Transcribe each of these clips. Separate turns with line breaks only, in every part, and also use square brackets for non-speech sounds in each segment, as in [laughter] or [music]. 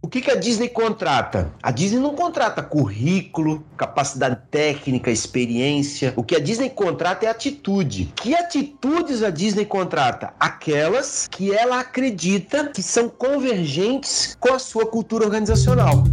O que, que a Disney contrata? A Disney não contrata currículo, capacidade técnica, experiência. O que a Disney contrata é atitude. Que atitudes a Disney contrata? Aquelas que ela acredita que são convergentes com a sua cultura organizacional.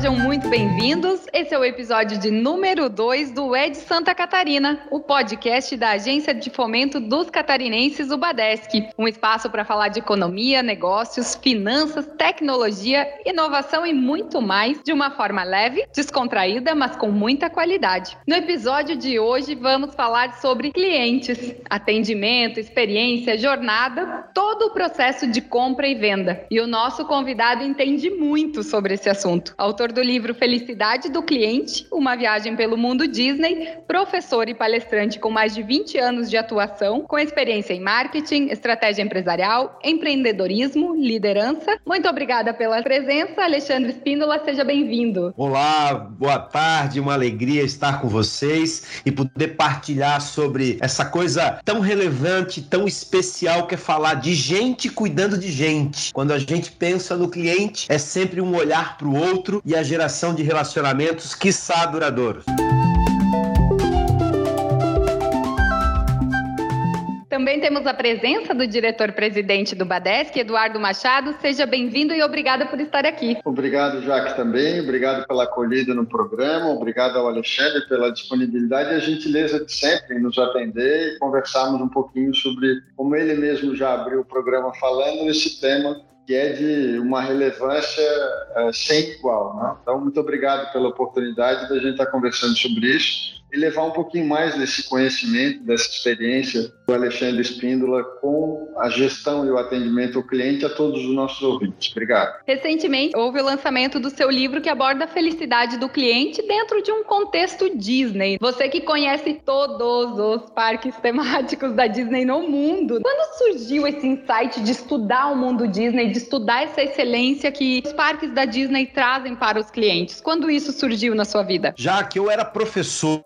sejam muito bem-vindos. Esse é o episódio de número 2 do Ed Santa Catarina, o podcast da Agência de Fomento dos Catarinenses, o Badesc. Um espaço para falar de economia, negócios, finanças, tecnologia, inovação e muito mais, de uma forma leve, descontraída, mas com muita qualidade. No episódio de hoje, vamos falar sobre clientes, atendimento, experiência, jornada, todo o processo de compra e venda. E o nosso convidado entende muito sobre esse assunto. Autor do livro Felicidade do Cliente, uma viagem pelo mundo Disney, professor e palestrante com mais de 20 anos de atuação, com experiência em marketing, estratégia empresarial, empreendedorismo, liderança. Muito obrigada pela presença, Alexandre Espíndola, seja bem-vindo.
Olá, boa tarde, uma alegria estar com vocês e poder partilhar sobre essa coisa tão relevante, tão especial que é falar de gente cuidando de gente. Quando a gente pensa no cliente, é sempre um olhar para o outro e a geração de relacionamentos, quiçá duradouros.
Também temos a presença do diretor-presidente do Badesc, Eduardo Machado. Seja bem-vindo e obrigada por estar aqui.
Obrigado, Jaque, também. Obrigado pela acolhida no programa. Obrigado ao Alexandre pela disponibilidade e a gentileza de sempre em nos atender e conversarmos um pouquinho sobre como ele mesmo já abriu o programa falando nesse tema que é de uma relevância uh, sem igual. Né? Então, muito obrigado pela oportunidade da gente estar conversando sobre isso e levar um pouquinho mais desse conhecimento, dessa experiência do Alexandre Espíndola com a gestão e o atendimento ao cliente a todos os nossos ouvintes. Obrigado.
Recentemente houve o lançamento do seu livro que aborda a felicidade do cliente dentro de um contexto Disney. Você que conhece todos os parques temáticos da Disney no mundo, quando surgiu esse insight de estudar o mundo Disney, de estudar essa excelência que os parques da Disney trazem para os clientes? Quando isso surgiu na sua vida?
Já que eu era professor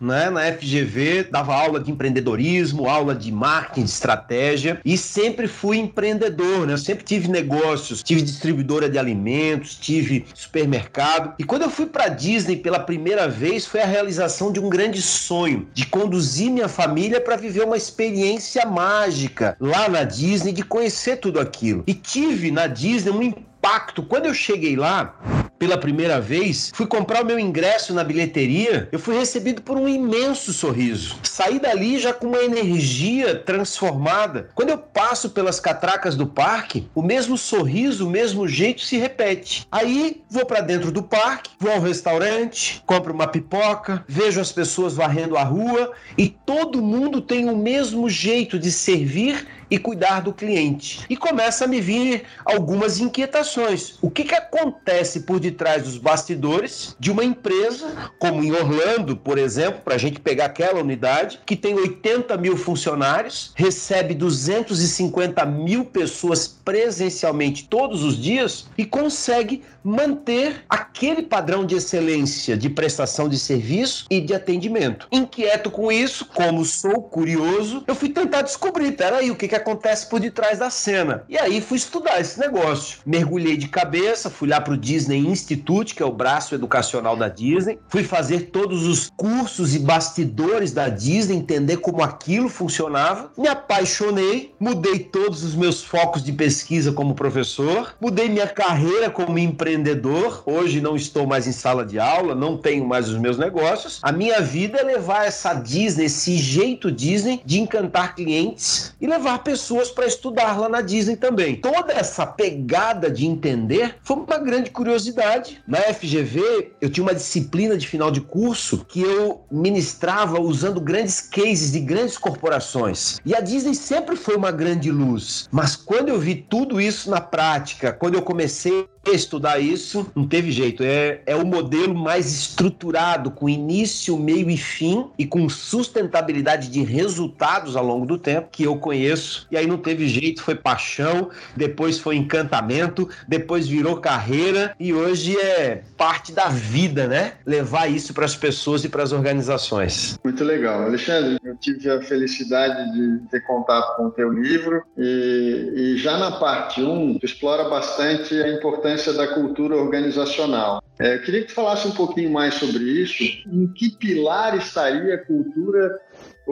né, na FGV, dava aula de empreendedorismo, aula de marketing, de estratégia e sempre fui empreendedor, né? Eu sempre tive negócios, tive distribuidora de alimentos, tive supermercado. E quando eu fui para Disney pela primeira vez, foi a realização de um grande sonho, de conduzir minha família para viver uma experiência mágica lá na Disney, de conhecer tudo aquilo. E tive na Disney um impacto. Quando eu cheguei lá, pela primeira vez, fui comprar o meu ingresso na bilheteria, eu fui recebido por um imenso sorriso. Saí dali já com uma energia transformada. Quando eu passo pelas catracas do parque, o mesmo sorriso, o mesmo jeito se repete. Aí vou para dentro do parque, vou ao restaurante, compro uma pipoca, vejo as pessoas varrendo a rua e todo mundo tem o mesmo jeito de servir e cuidar do cliente. E começa a me vir algumas inquietações. O que, que acontece por detrás dos bastidores de uma empresa, como em Orlando, por exemplo, para a gente pegar aquela unidade, que tem 80 mil funcionários, recebe 250 mil pessoas presencialmente todos os dias e consegue manter aquele padrão de excelência de prestação de serviço e de atendimento. Inquieto com isso, como sou curioso, eu fui tentar descobrir, peraí, o que, que acontece por detrás da cena. E aí fui estudar esse negócio. Mergulhei de cabeça, fui lá para o Disney Institute, que é o braço educacional da Disney, fui fazer todos os cursos e bastidores da Disney, entender como aquilo funcionava, me apaixonei, mudei todos os meus focos de pesquisa como professor, mudei minha carreira como empreendedor, hoje não estou mais em sala de aula, não tenho mais os meus negócios, a minha vida é levar essa Disney, esse jeito Disney de encantar clientes e levar pessoas para estudar lá na Disney também. Toda essa pegada de entender foi uma grande curiosidade. Na FGV, eu tinha uma disciplina de final de curso que eu ministrava usando grandes cases de grandes corporações. E a Disney sempre foi uma grande luz. Mas quando eu vi tudo isso na prática, quando eu comecei estudar isso, não teve jeito. É, é o modelo mais estruturado, com início, meio e fim, e com sustentabilidade de resultados ao longo do tempo, que eu conheço. E aí não teve jeito, foi paixão, depois foi encantamento, depois virou carreira e hoje é parte da vida, né? Levar isso para as pessoas e para as organizações.
Muito legal. Alexandre, eu tive a felicidade de ter contato com o teu livro e, e já na parte 1, tu explora bastante a importância da cultura organizacional. É, eu queria que tu falasse um pouquinho mais sobre isso. Em que pilar estaria a cultura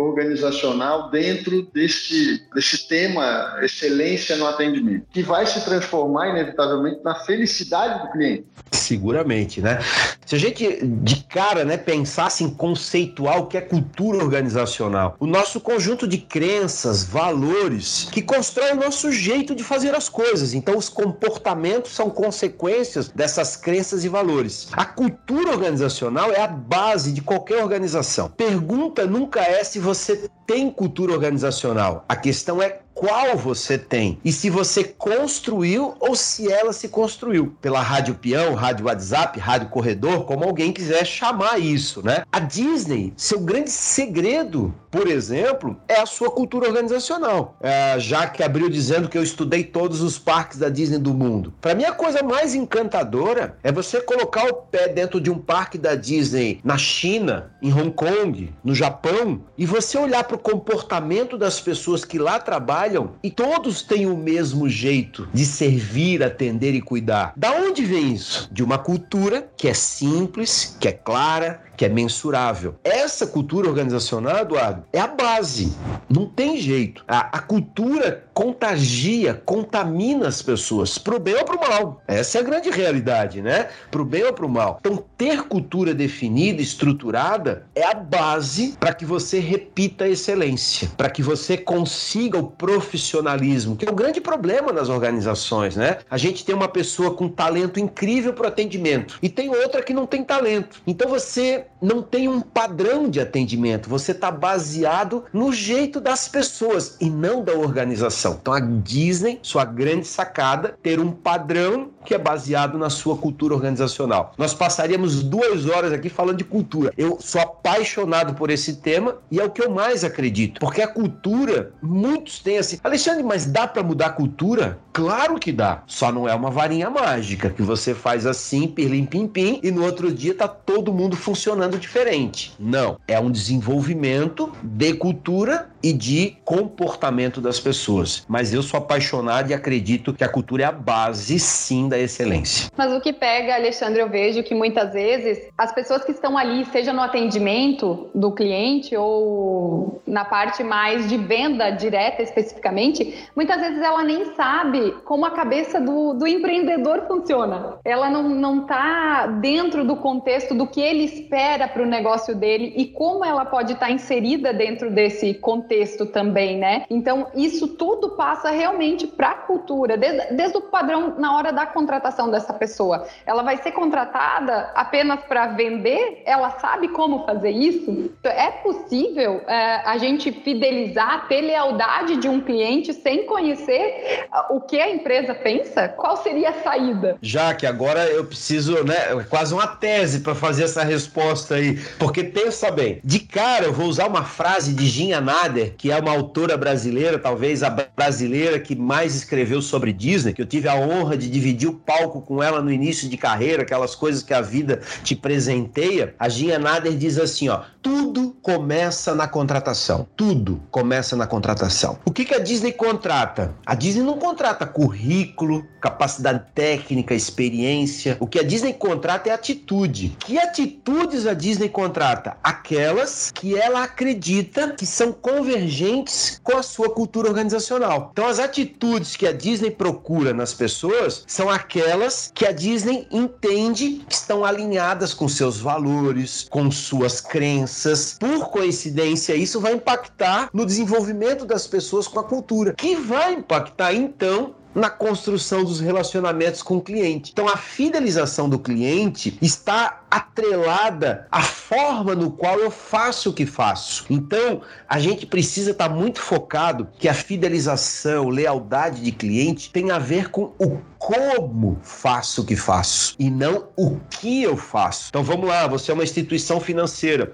organizacional dentro desse, desse tema excelência no atendimento, que vai se transformar inevitavelmente na felicidade do cliente.
Seguramente, né? Se a gente de cara, né, pensasse em conceituar o que é cultura organizacional, o nosso conjunto de crenças, valores que constrói o nosso jeito de fazer as coisas. Então, os comportamentos são consequências dessas crenças e valores. A cultura organizacional é a base de qualquer organização. Pergunta nunca é se você tem cultura organizacional. A questão é qual você tem e se você construiu ou se ela se construiu pela rádio peão, rádio WhatsApp, rádio corredor, como alguém quiser chamar isso, né? A Disney, seu grande segredo, por exemplo, é a sua cultura organizacional. É, já que abriu dizendo que eu estudei todos os parques da Disney do mundo. Para mim a coisa mais encantadora é você colocar o pé dentro de um parque da Disney na China, em Hong Kong, no Japão e você olhar para o comportamento das pessoas que lá trabalham trabalham e todos têm o mesmo jeito de servir, atender e cuidar. Da onde vem isso? De uma cultura que é simples, que é clara, que é mensurável. Essa cultura organizacional, Eduardo, é a base. Não tem jeito. A, a cultura contagia, contamina as pessoas, pro bem ou pro mal. Essa é a grande realidade, né? Pro bem ou pro mal. Então, ter cultura definida, estruturada, é a base para que você repita a excelência, para que você consiga o profissionalismo, que é o grande problema nas organizações, né? A gente tem uma pessoa com talento incrível para atendimento e tem outra que não tem talento. Então você não tem um padrão de atendimento, você está baseado no jeito das pessoas e não da organização. Então a Disney, sua grande sacada, ter um padrão que é baseado na sua cultura organizacional. Nós passaríamos duas horas aqui falando de cultura. Eu sou apaixonado por esse tema e é o que eu mais acredito, porque a cultura, muitos têm assim, Alexandre, mas dá para mudar a cultura? Claro que dá, só não é uma varinha mágica que você faz assim, pirlim pim pim, e no outro dia tá todo mundo funcionando diferente. Não, é um desenvolvimento de cultura e de comportamento das pessoas. Mas eu sou apaixonado e acredito que a cultura é a base sim da excelência.
Mas o que pega, Alexandre, eu vejo que muitas vezes as pessoas que estão ali, seja no atendimento do cliente ou na parte mais de venda direta especificamente, muitas vezes ela nem sabe como a cabeça do, do empreendedor funciona. Ela não, não tá dentro do contexto do que ele espera para o negócio dele e como ela pode estar tá inserida dentro desse contexto também, né? Então, isso tudo passa realmente para a cultura, desde, desde o padrão na hora da contratação dessa pessoa. Ela vai ser contratada apenas para vender? Ela sabe como fazer isso? Então, é possível é, a gente fidelizar, ter lealdade de um cliente sem conhecer o que a empresa pensa? Qual seria a saída?
Já que agora eu preciso, né, quase uma tese para fazer essa resposta aí, porque pensa bem, de cara eu vou usar uma frase de Ginha Que é uma autora brasileira, talvez a brasileira que mais escreveu sobre Disney, que eu tive a honra de dividir o palco com ela no início de carreira, aquelas coisas que a vida te presenteia. A Ginha Nader diz assim, ó, tudo começa na contratação. Tudo começa na contratação. O que, que a Disney contrata? A Disney não contrata currículo, capacidade técnica, experiência. O que a Disney contrata é atitude. Que atitudes a Disney contrata? Aquelas que ela acredita que são convergentes com a sua cultura organizacional. Então, as atitudes que a Disney procura nas pessoas são aquelas que a Disney entende que estão alinhadas com seus valores, com suas crenças. Por coincidência, isso vai impactar no desenvolvimento das pessoas com a cultura, que vai impactar então na construção dos relacionamentos com o cliente. Então, a fidelização do cliente está atrelada à forma no qual eu faço o que faço. Então, a gente precisa estar muito focado que a fidelização, lealdade de cliente tem a ver com o como faço o que faço e não o que eu faço. Então vamos lá, você é uma instituição financeira,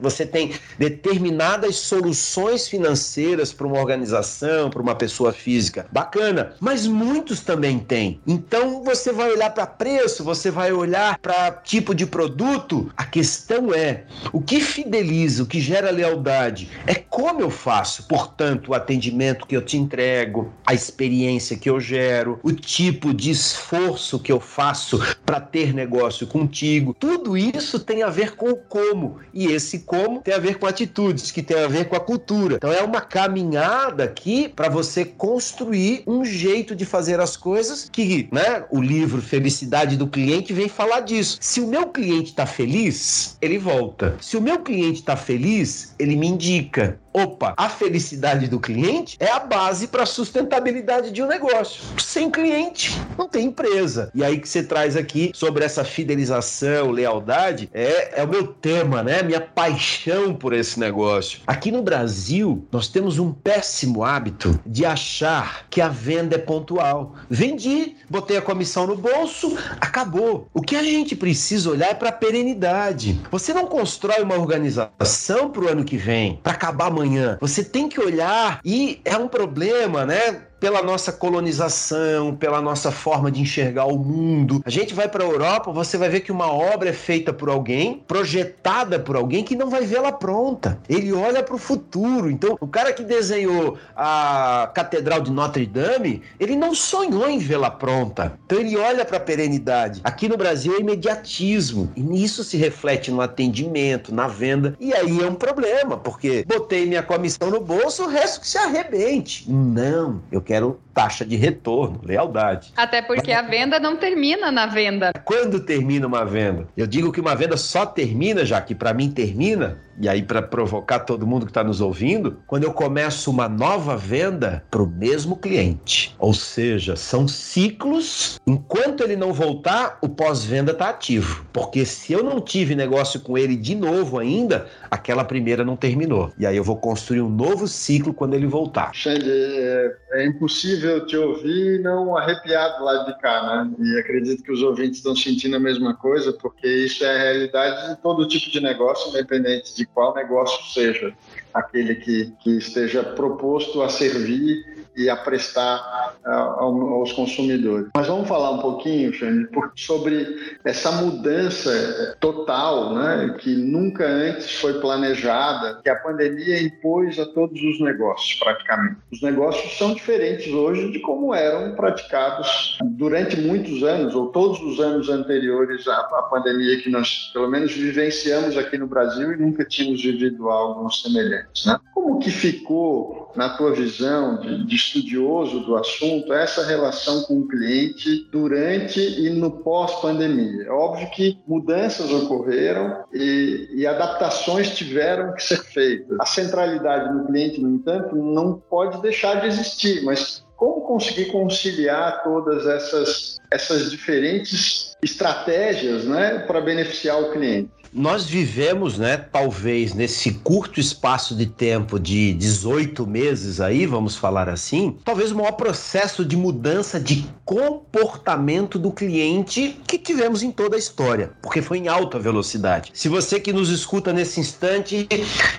você tem determinadas soluções financeiras para uma organização, para uma pessoa física. Bacana, mas muitos também têm. Então você vai olhar para preço, você vai olhar para tipo de produto. A questão é o que fideliza, o que gera lealdade é como eu faço. Portanto, o atendimento que eu te entrego, a experiência que eu gero, o tipo de esforço que eu faço para ter negócio contigo. Tudo isso tem a ver com o como. E esse como tem a ver com atitudes, que tem a ver com a cultura. Então é uma caminhada aqui para você construir um jeito de fazer as coisas que, né, o livro Felicidade do Cliente vem falar disso. Se o meu cliente está feliz, ele volta. Se o meu cliente está feliz, ele me indica. Opa, a felicidade do cliente é a base para a sustentabilidade de um negócio. Sem cliente, não tem empresa. E aí que você traz aqui sobre essa fidelização, lealdade, é, é o meu tema, né? Minha paixão por esse negócio. Aqui no Brasil, nós temos um péssimo hábito de achar que a venda é pontual. Vendi, botei a comissão no bolso, acabou. O que a gente precisa olhar é para a perenidade. Você não constrói uma organização para o ano que vem, para acabar amanhã amanhã. Você tem que olhar e é um problema, né? Pela nossa colonização, pela nossa forma de enxergar o mundo. A gente vai para a Europa, você vai ver que uma obra é feita por alguém, projetada por alguém que não vai vê-la pronta. Ele olha para o futuro. Então, o cara que desenhou a Catedral de Notre Dame, ele não sonhou em vê-la pronta. Então, ele olha para a perenidade. Aqui no Brasil é imediatismo. E isso se reflete no atendimento, na venda. E aí é um problema, porque botei minha comissão no bolso, o resto que se arrebente. Não, eu quero quero taxa de retorno, lealdade.
Até porque a venda não termina na venda.
Quando termina uma venda? Eu digo que uma venda só termina, já que para mim termina, e aí para provocar todo mundo que está nos ouvindo, quando eu começo uma nova venda para o mesmo cliente. Ou seja, são ciclos. Enquanto ele não voltar, o pós-venda está ativo. Porque se eu não tive negócio com ele de novo ainda, aquela primeira não terminou. E aí eu vou construir um novo ciclo quando ele voltar.
Xande, é, é impossível te ouvir não arrepiar do lado de cá, né? E acredito que os ouvintes estão sentindo a mesma coisa, porque isso é a realidade de todo tipo de negócio, independente de qual negócio seja aquele que, que esteja proposto a servir e a prestar aos consumidores. Mas vamos falar um pouquinho, Xane, sobre essa mudança total, né, que nunca antes foi planejada, que a pandemia impôs a todos os negócios, praticamente. Os negócios são diferentes hoje de como eram praticados durante muitos anos, ou todos os anos anteriores à pandemia que nós, pelo menos, vivenciamos aqui no Brasil e nunca tínhamos vivido algo semelhante. Né? Como que ficou, na tua visão de, de estudioso do assunto, essa relação com o cliente durante e no pós-pandemia. É óbvio que mudanças ocorreram e, e adaptações tiveram que ser feitas. A centralidade no cliente, no entanto, não pode deixar de existir, mas como conseguir conciliar todas essas, essas diferentes estratégias né, para beneficiar o cliente?
Nós vivemos, né, talvez nesse curto espaço de tempo de 18 meses aí, vamos falar assim, talvez o maior processo de mudança de comportamento do cliente que tivemos em toda a história, porque foi em alta velocidade. Se você que nos escuta nesse instante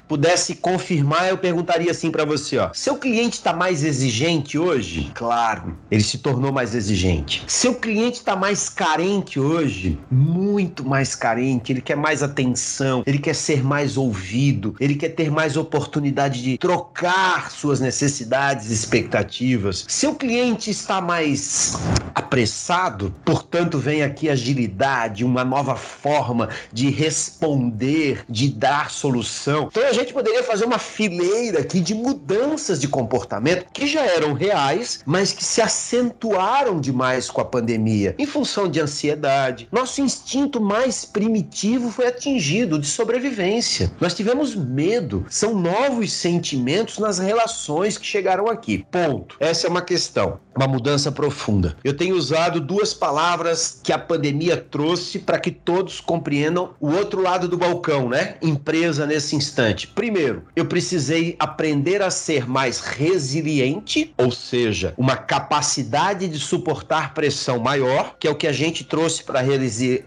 pudesse confirmar, eu perguntaria assim para você, ó: seu cliente está mais exigente hoje? Claro, ele se tornou mais exigente. Seu cliente está mais carente hoje? Muito mais carente, ele quer mais atenção, ele quer ser mais ouvido, ele quer ter mais oportunidade de trocar suas necessidades expectativas. Seu cliente está mais apressado, portanto, vem aqui agilidade, uma nova forma de responder, de dar solução. Então a gente poderia fazer uma fileira aqui de mudanças de comportamento que já eram reais, mas que se acentuaram demais com a pandemia, em função de ansiedade. Nosso instinto mais primitivo foi atingido de sobrevivência. Nós tivemos medo. São novos sentimentos nas relações que chegaram aqui. Ponto. Essa é uma questão. Uma mudança profunda. Eu tenho usado duas palavras que a pandemia trouxe para que todos compreendam o outro lado do balcão, né? Empresa nesse instante. Primeiro, eu precisei aprender a ser mais resiliente, ou seja, uma capacidade de suportar pressão maior, que é o que a gente trouxe para a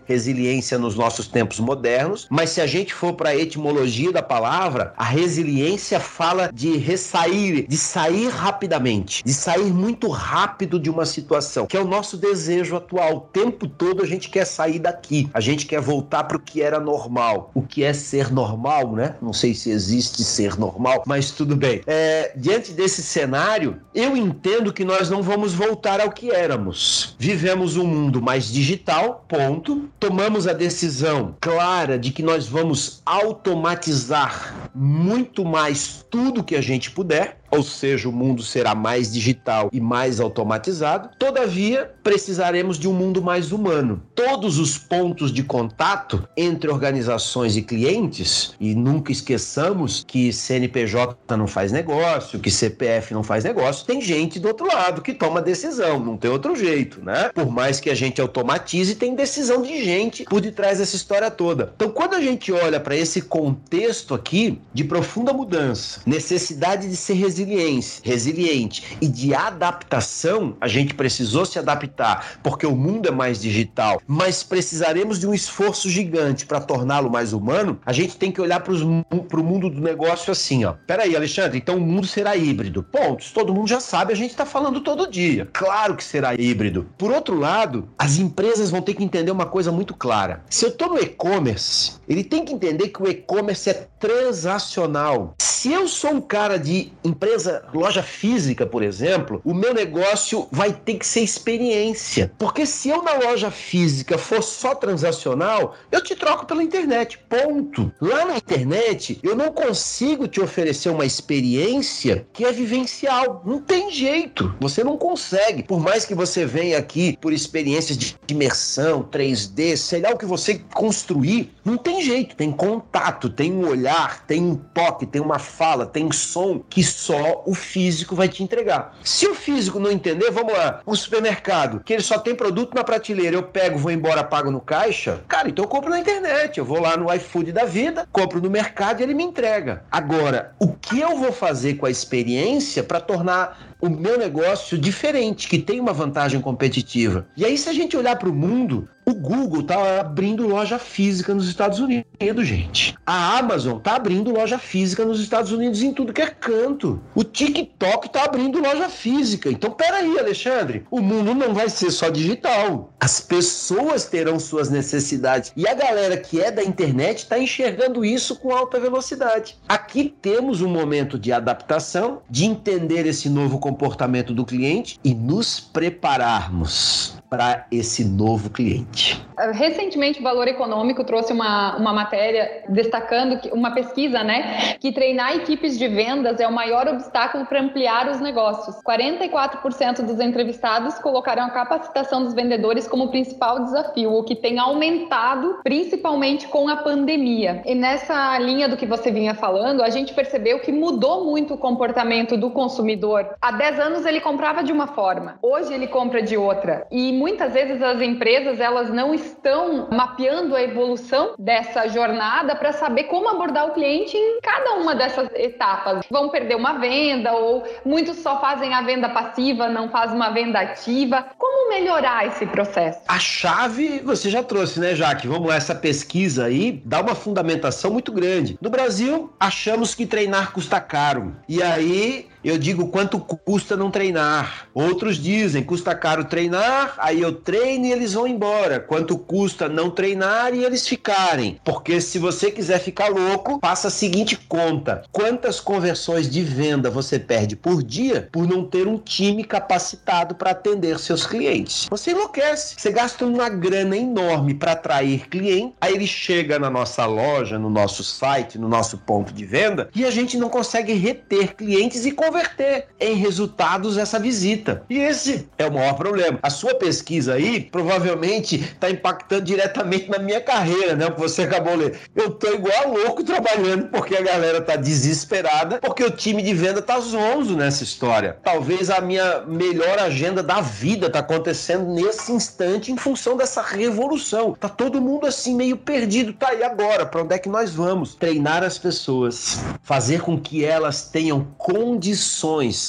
resiliência nos nossos tempos modernos. Mas se a gente for para a etimologia da palavra, a resiliência fala de ressair, de sair rapidamente, de sair muito rápido de uma situação, que é o nosso desejo atual. O tempo todo a gente quer sair daqui, a gente quer voltar para o que era normal. O que é ser normal, né? Não sei se existe ser normal, mas tudo bem. É, diante desse cenário, eu entendo que nós não vamos voltar ao que éramos. Vivemos um mundo mais digital, ponto. Tomamos a decisão clara de que nós vamos automatizar muito mais tudo que a gente puder ou seja, o mundo será mais digital e mais automatizado. Todavia, precisaremos de um mundo mais humano. Todos os pontos de contato entre organizações e clientes, e nunca esqueçamos que CNPJ não faz negócio, que CPF não faz negócio, tem gente do outro lado que toma decisão, não tem outro jeito, né? Por mais que a gente automatize, tem decisão de gente por detrás dessa história toda. Então, quando a gente olha para esse contexto aqui de profunda mudança, necessidade de ser resiliente, resiliência, resiliente e de adaptação, a gente precisou se adaptar porque o mundo é mais digital, mas precisaremos de um esforço gigante para torná-lo mais humano. A gente tem que olhar para o mundo do negócio assim, ó. Peraí, Alexandre, então o mundo será híbrido. Pontos, todo mundo já sabe, a gente está falando todo dia. Claro que será híbrido. Por outro lado, as empresas vão ter que entender uma coisa muito clara. Se eu estou no e-commerce, ele tem que entender que o e-commerce é transacional. Se eu sou um cara de empresa empresa, loja física, por exemplo, o meu negócio vai ter que ser experiência. Porque se eu na loja física for só transacional, eu te troco pela internet. Ponto. Lá na internet, eu não consigo te oferecer uma experiência que é vivencial. Não tem jeito. Você não consegue. Por mais que você venha aqui por experiências de imersão, 3D, sei lá o que você construir, não tem jeito. Tem contato, tem um olhar, tem um toque, tem uma fala, tem som que só o físico vai te entregar. Se o físico não entender, vamos lá, o supermercado, que ele só tem produto na prateleira, eu pego, vou embora, pago no caixa, cara, então eu compro na internet, eu vou lá no iFood da vida, compro no mercado e ele me entrega. Agora, o que eu vou fazer com a experiência para tornar o meu negócio diferente, que tem uma vantagem competitiva. E aí, se a gente olhar para o mundo, o Google tá abrindo loja física nos Estados Unidos, gente. A Amazon tá abrindo loja física nos Estados Unidos em tudo que é canto. O TikTok tá abrindo loja física. Então, peraí, Alexandre, o mundo não vai ser só digital. As pessoas terão suas necessidades. E a galera que é da internet está enxergando isso com alta velocidade. Aqui temos um momento de adaptação, de entender esse novo comportamento do cliente e nos prepararmos para esse novo cliente.
Recentemente, o Valor Econômico trouxe uma, uma matéria destacando que, uma pesquisa, né, que treinar equipes de vendas é o maior obstáculo para ampliar os negócios. 44% dos entrevistados colocaram a capacitação dos vendedores como principal desafio, o que tem aumentado principalmente com a pandemia. E nessa linha do que você vinha falando, a gente percebeu que mudou muito o comportamento do consumidor. Há 10 anos ele comprava de uma forma, hoje ele compra de outra. E muitas vezes as empresas elas não estão mapeando a evolução dessa jornada para saber como abordar o cliente em cada uma dessas etapas. Vão perder uma venda ou muitos só fazem a venda passiva, não fazem uma venda ativa. Como melhorar esse processo?
A chave você já trouxe, né, Jaque? Vamos lá, essa pesquisa aí dá uma fundamentação muito grande. No Brasil, achamos que treinar custa caro. E aí eu digo quanto custa não treinar. Outros dizem custa caro treinar, aí eu treino e eles vão embora. Quanto custa não treinar e eles ficarem. Porque se você quiser ficar louco, faça a seguinte conta: quantas conversões de venda você perde por dia por não ter um time capacitado para atender seus clientes? Você enlouquece. Você gasta uma grana enorme para atrair cliente, aí ele chega na nossa loja, no nosso site, no nosso ponto de venda e a gente não consegue reter clientes e conversar converter em resultados essa visita. E esse é o maior problema. A sua pesquisa aí provavelmente está impactando diretamente na minha carreira, né? O que você acabou ler. Eu tô igual louco trabalhando porque a galera tá desesperada, porque o time de venda tá zonzo nessa história. Talvez a minha melhor agenda da vida tá acontecendo nesse instante em função dessa revolução. Tá todo mundo assim meio perdido. Tá aí agora, para onde é que nós vamos? Treinar as pessoas, fazer com que elas tenham condições.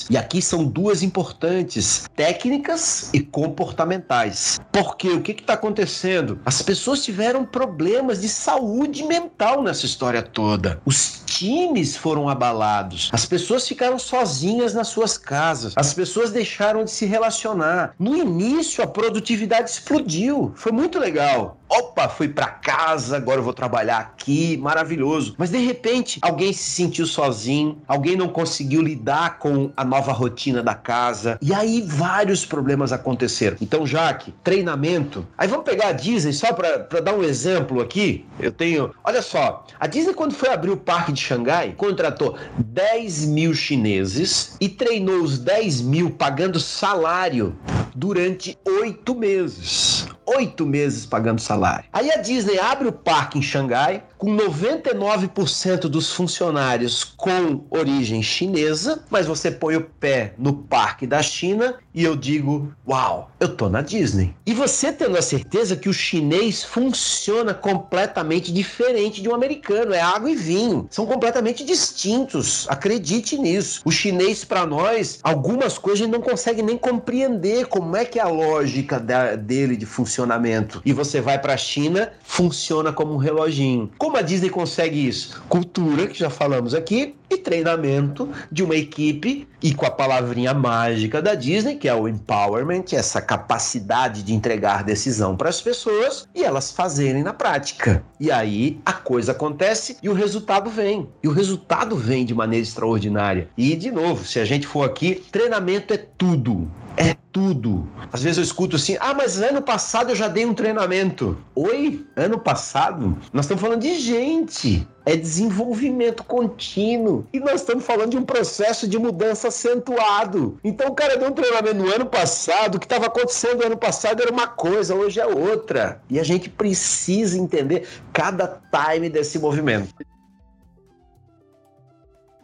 E aqui são duas importantes: técnicas e comportamentais. Porque o que está acontecendo? As pessoas tiveram problemas de saúde mental nessa história toda. Os times foram abalados. As pessoas ficaram sozinhas nas suas casas. As pessoas deixaram de se relacionar. No início, a produtividade explodiu. Foi muito legal. Opa, fui para casa, agora eu vou trabalhar aqui, maravilhoso. Mas de repente, alguém se sentiu sozinho, alguém não conseguiu lidar com a nova rotina da casa. E aí vários problemas aconteceram. Então, Jaque, treinamento. Aí vamos pegar a Disney só para dar um exemplo aqui. Eu tenho. Olha só, a Disney, quando foi abrir o parque de Xangai, contratou 10 mil chineses e treinou os 10 mil pagando salário durante oito meses oito meses pagando salário. Aí a Disney abre o parque em Xangai, com 99% dos funcionários com origem chinesa, mas você põe o pé no parque da China e eu digo: Uau, eu tô na Disney. E você tendo a certeza que o chinês funciona completamente diferente de um americano, é água e vinho, são completamente distintos. Acredite nisso. O chinês, para nós, algumas coisas a gente não consegue nem compreender como é que é a lógica da, dele de. E você vai para a China, funciona como um reloginho. Como a Disney consegue isso? Cultura, que já falamos aqui, e treinamento de uma equipe e com a palavrinha mágica da Disney, que é o empowerment, essa capacidade de entregar decisão para as pessoas e elas fazerem na prática. E aí a coisa acontece e o resultado vem. E o resultado vem de maneira extraordinária. E de novo, se a gente for aqui, treinamento é tudo. É tudo. Às vezes eu escuto assim: ah, mas ano passado eu já dei um treinamento. Oi? Ano passado? Nós estamos falando de gente. É desenvolvimento contínuo. E nós estamos falando de um processo de mudança acentuado. Então o cara deu um treinamento no ano passado, o que estava acontecendo no ano passado era uma coisa, hoje é outra. E a gente precisa entender cada time desse movimento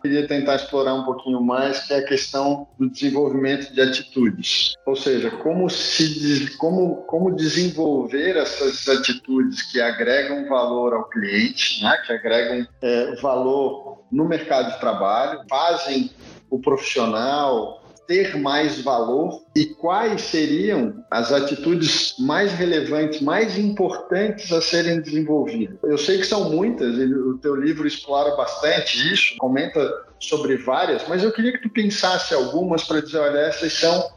queria tentar explorar um pouquinho mais, que é a questão do desenvolvimento de atitudes. Ou seja, como, se, como, como desenvolver essas atitudes que agregam valor ao cliente, né? que agregam é, valor no mercado de trabalho, fazem o profissional ter mais valor e quais seriam as atitudes mais relevantes, mais importantes a serem desenvolvidas. Eu sei que são muitas, e o teu livro explora bastante isso, comenta sobre várias, mas eu queria que tu pensasse algumas para dizer, olha, essas são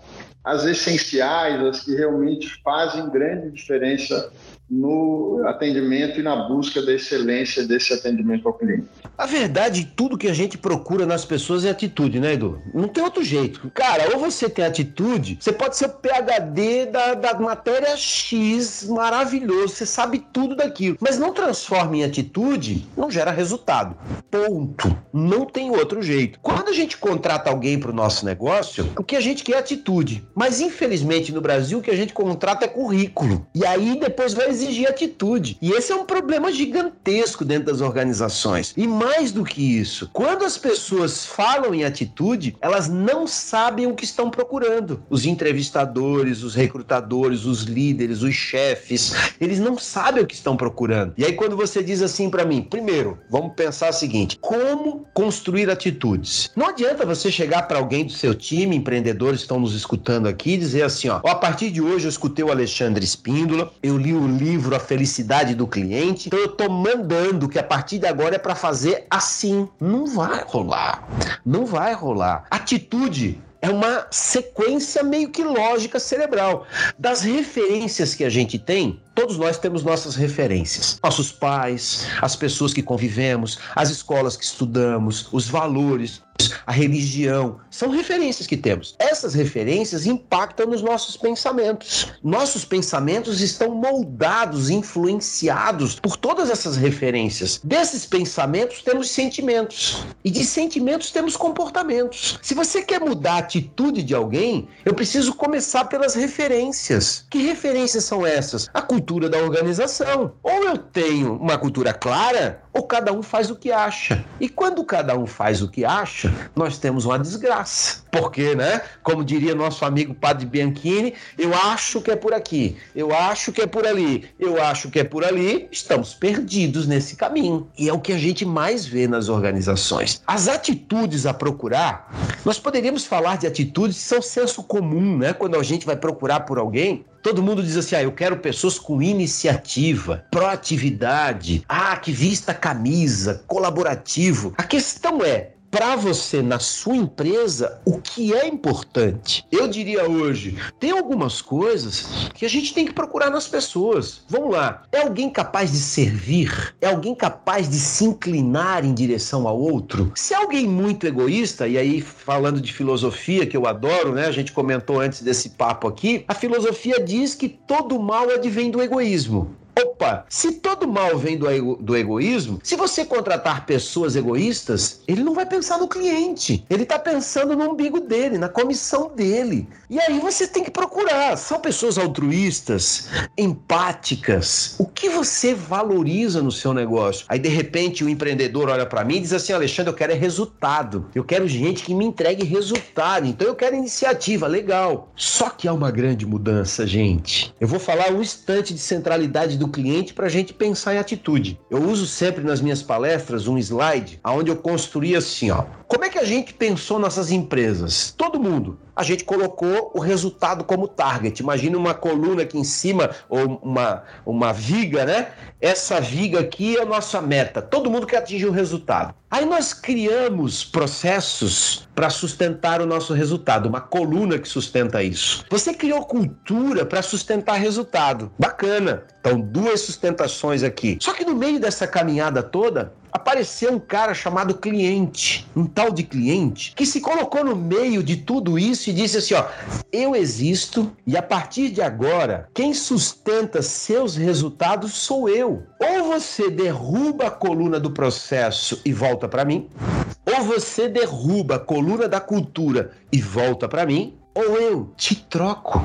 as essenciais, as que realmente fazem grande diferença no atendimento e na busca da excelência desse atendimento ao cliente.
A verdade, tudo que a gente procura nas pessoas é atitude, né, Edu? Não tem outro jeito. Cara, ou você tem atitude, você pode ser o PHD da, da matéria X maravilhoso, você sabe tudo daquilo, mas não transforma em atitude, não gera resultado. Ponto. Não tem outro jeito. Quando a gente contrata alguém para o nosso negócio, o que a gente quer é atitude. Mas infelizmente no Brasil o que a gente contrata é currículo. E aí depois vai exigir atitude. E esse é um problema gigantesco dentro das organizações. E mais do que isso, quando as pessoas falam em atitude, elas não sabem o que estão procurando. Os entrevistadores, os recrutadores, os líderes, os chefes, eles não sabem o que estão procurando. E aí quando você diz assim para mim, primeiro, vamos pensar o seguinte: como construir atitudes? Não adianta você chegar para alguém do seu time, empreendedores que estão nos escutando aqui, e dizer assim, ó, a partir de hoje eu escutei o Alexandre Espíndola, eu li o livro livro A Felicidade do Cliente. Então eu tô mandando que a partir de agora é para fazer assim. Não vai rolar. Não vai rolar. Atitude é uma sequência meio que lógica cerebral. Das referências que a gente tem, Todos nós temos nossas referências. Nossos pais, as pessoas que convivemos, as escolas que estudamos, os valores, a religião, são referências que temos. Essas referências impactam nos nossos pensamentos. Nossos pensamentos estão moldados, influenciados por todas essas referências. Desses pensamentos temos sentimentos e de sentimentos temos comportamentos. Se você quer mudar a atitude de alguém, eu preciso começar pelas referências. Que referências são essas? A cultura da organização. Ou eu tenho uma cultura clara, ou cada um faz o que acha. E quando cada um faz o que acha, nós temos uma desgraça. Porque, né? Como diria nosso amigo Padre Bianchini, eu acho que é por aqui, eu acho que é por ali, eu acho que é por ali, estamos perdidos nesse caminho. E é o que a gente mais vê nas organizações. As atitudes a procurar, nós poderíamos falar de atitudes que são senso comum, né? Quando a gente vai procurar por alguém, Todo mundo diz assim: ah, eu quero pessoas com iniciativa, proatividade, ah, que vista camisa, colaborativo. A questão é: para você na sua empresa o que é importante. Eu diria hoje, tem algumas coisas que a gente tem que procurar nas pessoas. Vamos lá. É alguém capaz de servir? É alguém capaz de se inclinar em direção ao outro? Se é alguém muito egoísta, e aí falando de filosofia que eu adoro, né? A gente comentou antes desse papo aqui, a filosofia diz que todo mal advém do egoísmo. Opa, se todo mal vem do, ego, do egoísmo, se você contratar pessoas egoístas, ele não vai pensar no cliente. Ele está pensando no umbigo dele, na comissão dele. E aí você tem que procurar. São pessoas altruístas, empáticas. O que você valoriza no seu negócio? Aí de repente o empreendedor olha para mim e diz assim: Alexandre, eu quero é resultado. Eu quero gente que me entregue resultado. Então eu quero iniciativa, legal. Só que há uma grande mudança, gente. Eu vou falar um instante de centralidade do do cliente para a gente pensar em atitude. Eu uso sempre nas minhas palestras um slide onde eu construí assim, ó. Como é que a gente pensou nossas empresas? Todo mundo. A gente colocou o resultado como target. Imagina uma coluna aqui em cima, ou uma, uma viga, né? Essa viga aqui é a nossa meta. Todo mundo quer atingir o resultado. Aí nós criamos processos para sustentar o nosso resultado, uma coluna que sustenta isso. Você criou cultura para sustentar resultado. Bacana. Então, duas sustentações aqui. Só que no meio dessa caminhada toda, apareceu um cara chamado cliente, um tal de cliente, que se colocou no meio de tudo isso e disse assim: ó, eu existo e a partir de agora, quem sustenta seus resultados sou eu. Ou você derruba a coluna do processo e volta para mim, ou você derruba a coluna da cultura e volta para mim, ou eu te troco.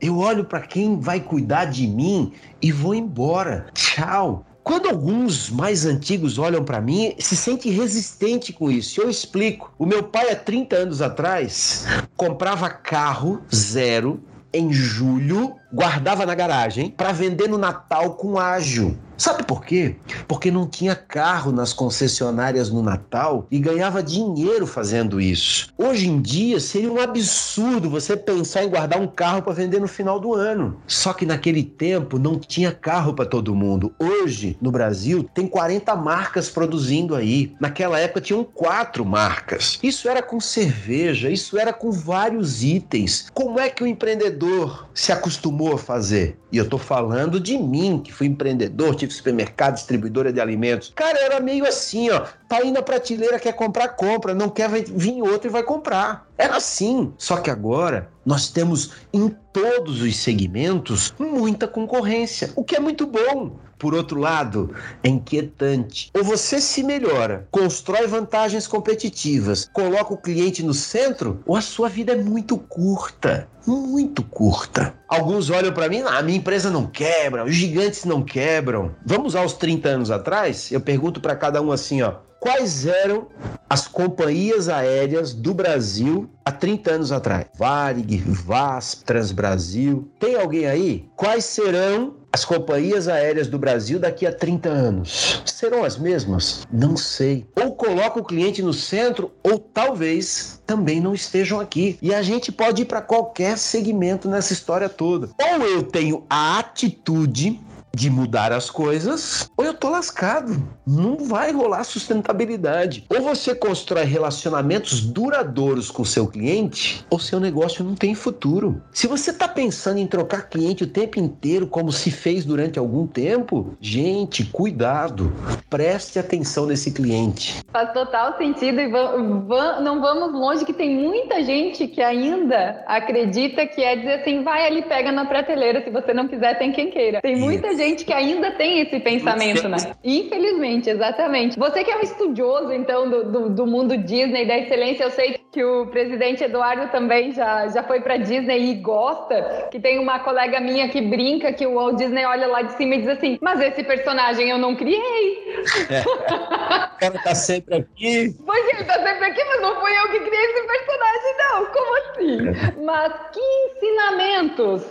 Eu olho para quem vai cuidar de mim e vou embora. Tchau. Quando alguns mais antigos olham para mim, se sente resistente com isso. Eu explico. O meu pai, há 30 anos atrás, comprava carro zero em julho, guardava na garagem para vender no Natal com ágil. Sabe por quê? Porque não tinha carro nas concessionárias no Natal e ganhava dinheiro fazendo isso. Hoje em dia seria um absurdo você pensar em guardar um carro para vender no final do ano. Só que naquele tempo não tinha carro para todo mundo. Hoje, no Brasil, tem 40 marcas produzindo aí. Naquela época tinham quatro marcas. Isso era com cerveja, isso era com vários itens. Como é que o empreendedor se acostumou a fazer? E eu tô falando de mim, que fui empreendedor, tive supermercado, distribuidora de alimentos. Cara, era meio assim, ó. Tá aí na prateleira, quer comprar, compra. Não quer, vai vir outro e vai comprar. Era assim. Só que agora nós temos em todos os segmentos muita concorrência, o que é muito bom. Por outro lado, é inquietante. Ou você se melhora, constrói vantagens competitivas, coloca o cliente no centro, ou a sua vida é muito curta. Muito curta. Alguns olham para mim, ah, a minha empresa não quebra, os gigantes não quebram. Vamos aos 30 anos atrás? Eu pergunto para cada um assim, ó, quais eram as companhias aéreas do Brasil há 30 anos atrás? Varig, VASP, Transbrasil. Tem alguém aí? Quais serão as companhias aéreas do Brasil daqui a 30 anos? Serão as mesmas? Não sei. Ou coloca o cliente no centro, ou talvez também não estejam aqui. E a gente pode ir para qualquer segmento nessa história toda. Ou eu tenho a atitude de mudar as coisas, ou eu tô lascado. Não vai rolar sustentabilidade. Ou você constrói relacionamentos duradouros com seu cliente, ou seu negócio não tem futuro. Se você tá pensando em trocar cliente o tempo inteiro, como se fez durante algum tempo, gente, cuidado. Preste atenção nesse cliente.
Faz total sentido e não vamos longe que tem muita gente que ainda acredita que é dizer assim, vai ali, pega na prateleira, se você não quiser, tem quem queira. Tem muita gente que ainda tem esse pensamento, né? Infelizmente, exatamente. Você que é um estudioso, então, do, do, do mundo Disney, da excelência, eu sei que o presidente Eduardo também já, já foi para Disney e gosta, que tem uma colega minha que brinca que o Walt Disney olha lá de cima e diz assim, mas esse personagem eu não criei.
É. o cara tá sempre aqui.
Pois ele tá sempre aqui, mas não fui eu que criei esse personagem, não. Como assim? É. Mas que ensinamentos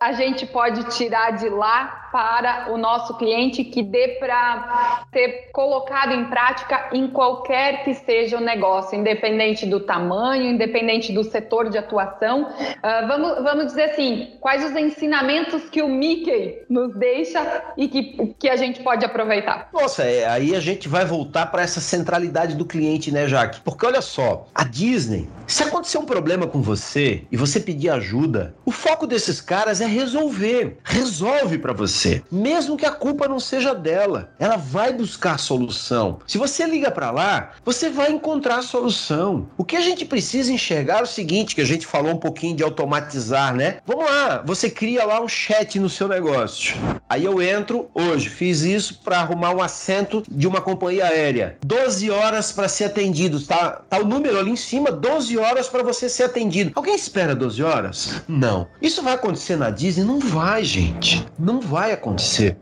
a gente pode tirar de lá para o nosso cliente que dê para ser colocado em prática em qualquer que seja o negócio, independente do tamanho, independente do setor de atuação. Uh, vamos, vamos dizer assim, quais os ensinamentos que o Mickey nos deixa e que, que a gente pode aproveitar?
Nossa, é, aí a gente vai voltar para essa centralidade do cliente, né, Jaque? Porque olha só, a Disney, se acontecer um problema com você e você pedir ajuda, o foco desses caras é resolver. Resolve para você, mesmo que a culpa não seja dela. Ela vai buscar a solução. Se você liga para lá, você vai encontrar a solução. O que a gente precisa enxergar é o seguinte, que a gente falou um pouquinho de automatizar, né? Vamos lá, você cria lá um chat no seu negócio. Aí eu entro hoje, fiz isso para arrumar um assento de uma companhia aérea. 12 horas para ser atendido, tá? Tá o número ali em cima, 12 horas para você ser atendido. Alguém espera 12 horas? Não. Isso vai acontecer na Disney? Não vai, gente. Não vai acontecer.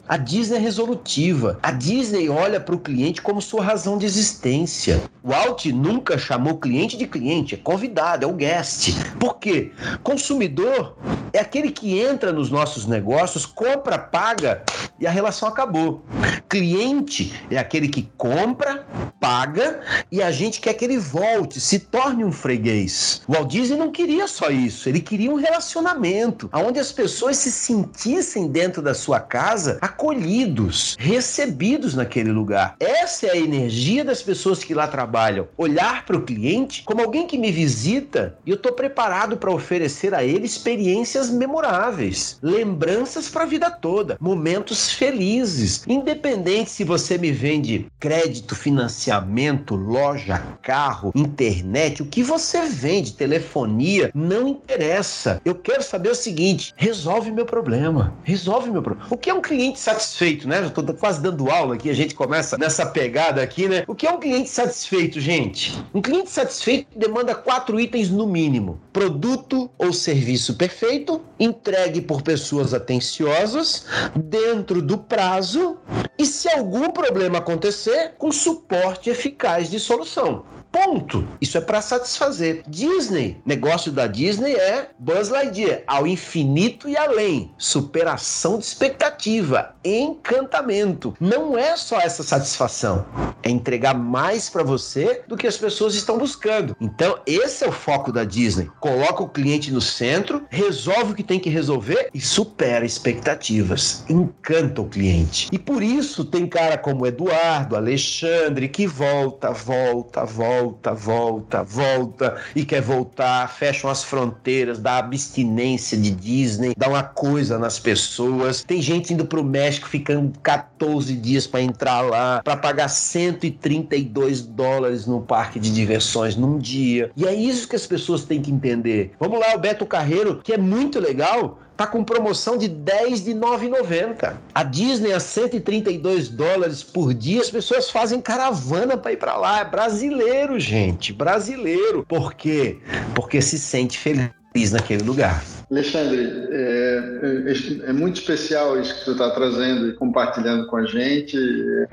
A Disney é resolutiva. A Disney olha para o cliente como sua razão de existência. O Alt nunca chamou cliente de cliente, é convidado, é o guest. Por quê? Consumidor é aquele que entra nos nossos negócios, compra, paga e a relação acabou. Cliente é aquele que compra, paga e a gente quer que ele volte, se torne um freguês. O Walt Disney não queria só isso, ele queria um relacionamento onde as pessoas se sentissem dentro da sua casa acolhidos, recebidos naquele lugar. Essa é a energia das pessoas que lá trabalham. Olhar para o cliente como alguém que me visita e eu estou preparado para oferecer a ele experiências memoráveis, lembranças para a vida toda, momentos felizes, independente se você me vende crédito, financiamento, loja, carro, internet, o que você vende, telefonia, não interessa. Eu quero saber o seguinte: resolve meu problema, resolve meu problema. O que é um cliente satisfeito, né? Eu estou quase dando aula aqui, a gente começa nessa pegada aqui, né? O que é um cliente satisfeito, gente? Um cliente satisfeito demanda quatro itens no mínimo: produto ou serviço perfeito, entregue por pessoas atenciosas, dentro do prazo e, se algum problema acontecer, com suporte eficaz de solução. Ponto. Isso é para satisfazer. Disney, negócio da Disney é Buzz Lightyear, ao infinito e além. Superação de expectativa, encantamento. Não é só essa satisfação, é entregar mais para você do que as pessoas estão buscando. Então, esse é o foco da Disney. Coloca o cliente no centro, resolve o que tem que resolver e supera expectativas. Encanta o cliente. E por isso tem cara como Eduardo, Alexandre que volta, volta, volta volta, volta, volta e quer voltar, fecham as fronteiras, dá abstinência de Disney, dá uma coisa nas pessoas. Tem gente indo pro México ficando 14 dias para entrar lá, para pagar 132 dólares no parque de diversões num dia. E é isso que as pessoas têm que entender. Vamos lá, o Beto Carreiro, que é muito legal, tá com promoção de 10 de 9,90. A Disney a 132 dólares por dia, as pessoas fazem caravana para ir para lá. É brasileiro, gente, brasileiro. Por quê? Porque se sente feliz naquele lugar.
Alexandre, é, é, é, muito especial isso que você está trazendo e compartilhando com a gente.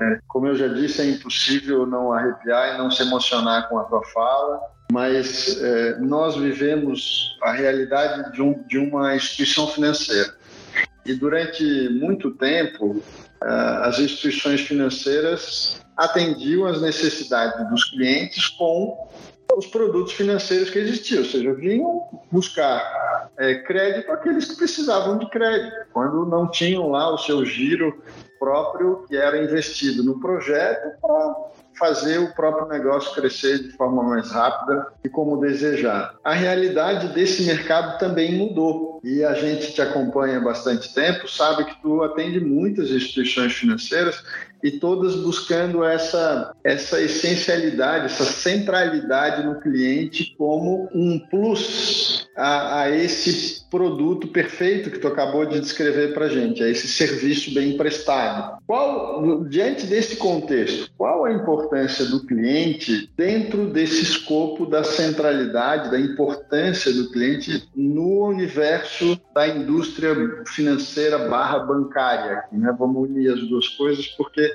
É, como eu já disse, é impossível não arrepiar e não se emocionar com a tua fala mas é, nós vivemos a realidade de, um, de, uma instituição financeira. E durante muito tempo, é, as instituições financeiras atendiam as necessidades dos clientes com os produtos financeiros que existiam, ou seja, vinham buscar é, crédito àqueles que precisavam de crédito, quando não tinham lá o seu giro próprio que era investido no projeto para fazer o próprio negócio crescer de forma mais rápida e como desejar. A realidade desse mercado também mudou e a gente te acompanha há bastante tempo, sabe que tu atende muitas instituições financeiras e todas buscando essa, essa essencialidade, essa centralidade no cliente como um plus a, a esse produto perfeito que tu acabou de descrever para gente, a esse serviço bem prestado. Qual, diante desse contexto, qual a importância do cliente dentro desse escopo da centralidade, da importância do cliente no universo da indústria financeira barra bancária? Né? Vamos unir as duas coisas porque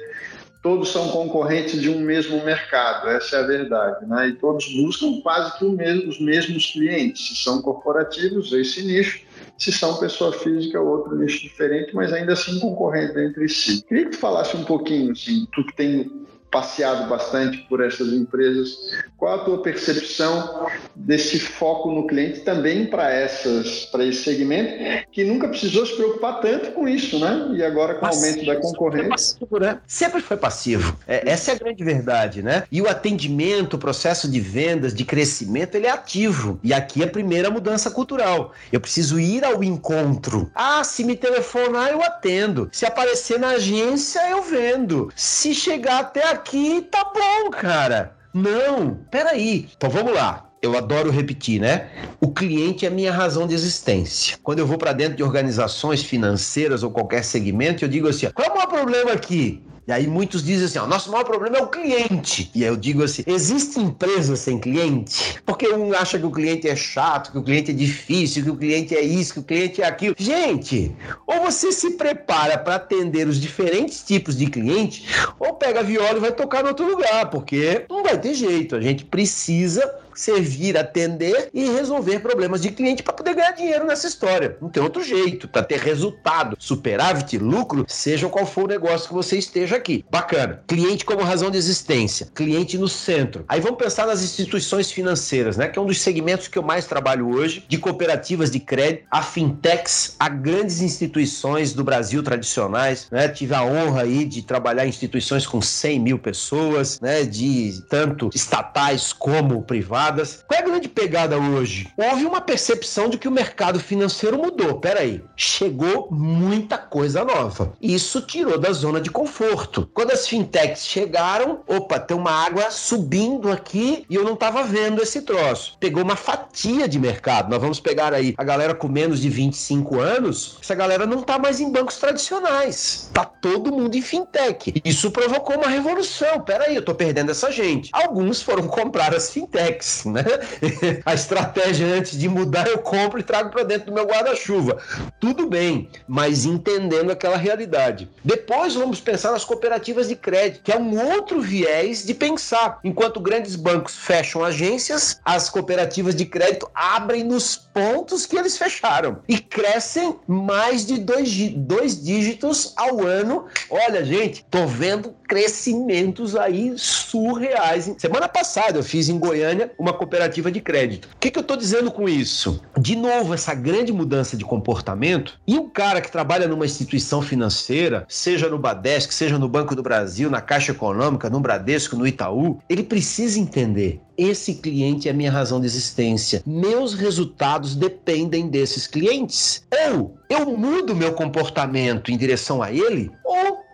todos são concorrentes de um mesmo mercado, essa é a verdade, né? E todos buscam quase que mesmo, os mesmos clientes. Se são corporativos, esse nicho. Se são pessoa física, outro nicho diferente, mas ainda assim concorrendo entre si. Queria que tu falasse um pouquinho, assim, tu que tem passeado bastante por essas empresas. Qual a tua percepção desse foco no cliente também para essas para esse segmento que nunca precisou se preocupar tanto com isso, né? E agora com o aumento da concorrência,
passivo, né? Sempre foi passivo. É, essa é a grande verdade, né? E o atendimento, o processo de vendas, de crescimento, ele é ativo. E aqui é a primeira mudança cultural. Eu preciso ir ao encontro. Ah, se me telefonar eu atendo. Se aparecer na agência eu vendo. Se chegar até aqui aqui tá bom, cara. Não, peraí. Então vamos lá. Eu adoro repetir, né? O cliente é a minha razão de existência. Quando eu vou para dentro de organizações financeiras ou qualquer segmento, eu digo assim: qual é o maior problema aqui? E aí muitos dizem assim: ó, nosso maior problema é o cliente. E aí eu digo assim: existe empresa sem cliente? Porque um acha que o cliente é chato, que o cliente é difícil, que o cliente é isso, que o cliente é aquilo. Gente, ou você se prepara para atender os diferentes tipos de cliente, ou pega a viola e vai tocar no outro lugar, porque não vai ter jeito. A gente precisa servir, atender e resolver problemas de cliente para poder ganhar dinheiro nessa história. Não tem outro jeito, para ter resultado, superávit, lucro, seja qual for o negócio que você esteja aqui. Bacana. Cliente como razão de existência, cliente no centro. Aí vamos pensar nas instituições financeiras, né? Que é um dos segmentos que eu mais trabalho hoje, de cooperativas de crédito, a fintechs, a grandes instituições do Brasil tradicionais, né? Tive a honra aí de trabalhar em instituições com 100 mil pessoas, né? De tanto estatais como privadas. Qual é a grande pegada hoje? Houve uma percepção de que o mercado financeiro mudou. Peraí, chegou muita coisa nova. Isso tirou da zona de conforto. Quando as fintechs chegaram, opa, tem uma água subindo aqui e eu não estava vendo esse troço. Pegou uma fatia de mercado. Nós vamos pegar aí a galera com menos de 25 anos, essa galera não está mais em bancos tradicionais. Tá todo mundo em fintech. Isso provocou uma revolução. Peraí, eu tô perdendo essa gente. Alguns foram comprar as fintechs, né? [laughs] a estratégia antes de mudar, eu compro e trago para dentro do meu guarda-chuva. Tudo bem, mas entendendo aquela realidade. Depois vamos pensar nas cooperativas de crédito, que é um outro viés de pensar. Enquanto grandes bancos fecham agências, as cooperativas de crédito abrem nos pontos que eles fecharam e crescem mais de dois, dois dígitos ao ano. Olha, gente, tô vendo crescimentos aí surreais. Semana passada eu fiz em Goiânia uma cooperativa de crédito. O que, que eu tô dizendo com isso? De novo, essa grande mudança de comportamento e um cara que trabalha numa instituição financeira, seja no Badesc, seja no Banco do Brasil, na Caixa Econômica, no Bradesco, no Itaú, ele precisa entender esse cliente é minha razão de existência. Meus resultados dependem desses clientes. Ou eu mudo meu comportamento em direção a ele,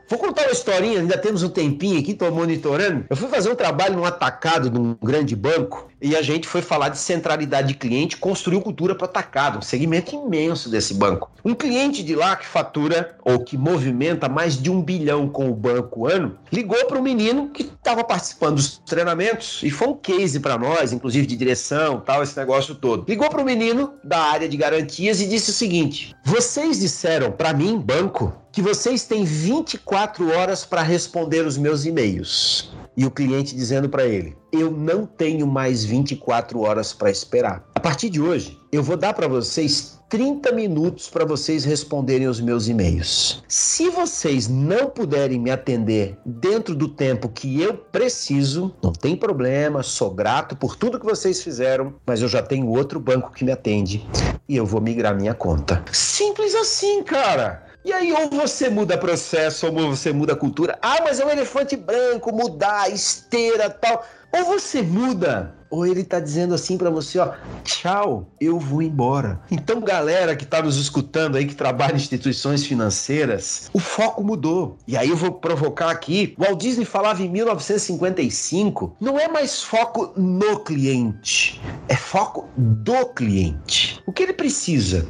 Vou contar uma historinha, ainda temos um tempinho aqui, estou monitorando. Eu fui fazer um trabalho num atacado de um grande banco e a gente foi falar de centralidade de cliente, construiu cultura para atacado, um segmento imenso desse banco. Um cliente de lá que fatura ou que movimenta mais de um bilhão com o banco ano, ligou para um menino que estava participando dos treinamentos e foi um case para nós, inclusive de direção, tal, esse negócio todo. Ligou para o menino da área de garantias e disse o seguinte: vocês disseram para mim, banco, que vocês têm 24 horas para responder os meus e-mails. E o cliente dizendo para ele: Eu não tenho mais 24 horas para esperar. A partir de hoje, eu vou dar para vocês 30 minutos para vocês responderem os meus e-mails. Se vocês não puderem me atender dentro do tempo que eu preciso, não tem problema, sou grato por tudo que vocês fizeram, mas eu já tenho outro banco que me atende e eu vou migrar minha conta. Simples assim, cara. E aí, ou você muda processo, ou você muda cultura. Ah, mas é um elefante branco, mudar, esteira tal. Ou você muda ou ele tá dizendo assim para você, ó, tchau, eu vou embora. Então, galera que tá nos escutando aí, que trabalha em instituições financeiras, o foco mudou. E aí eu vou provocar aqui, Walt Disney falava em 1955, não é mais foco no cliente, é foco do cliente. O que ele precisa,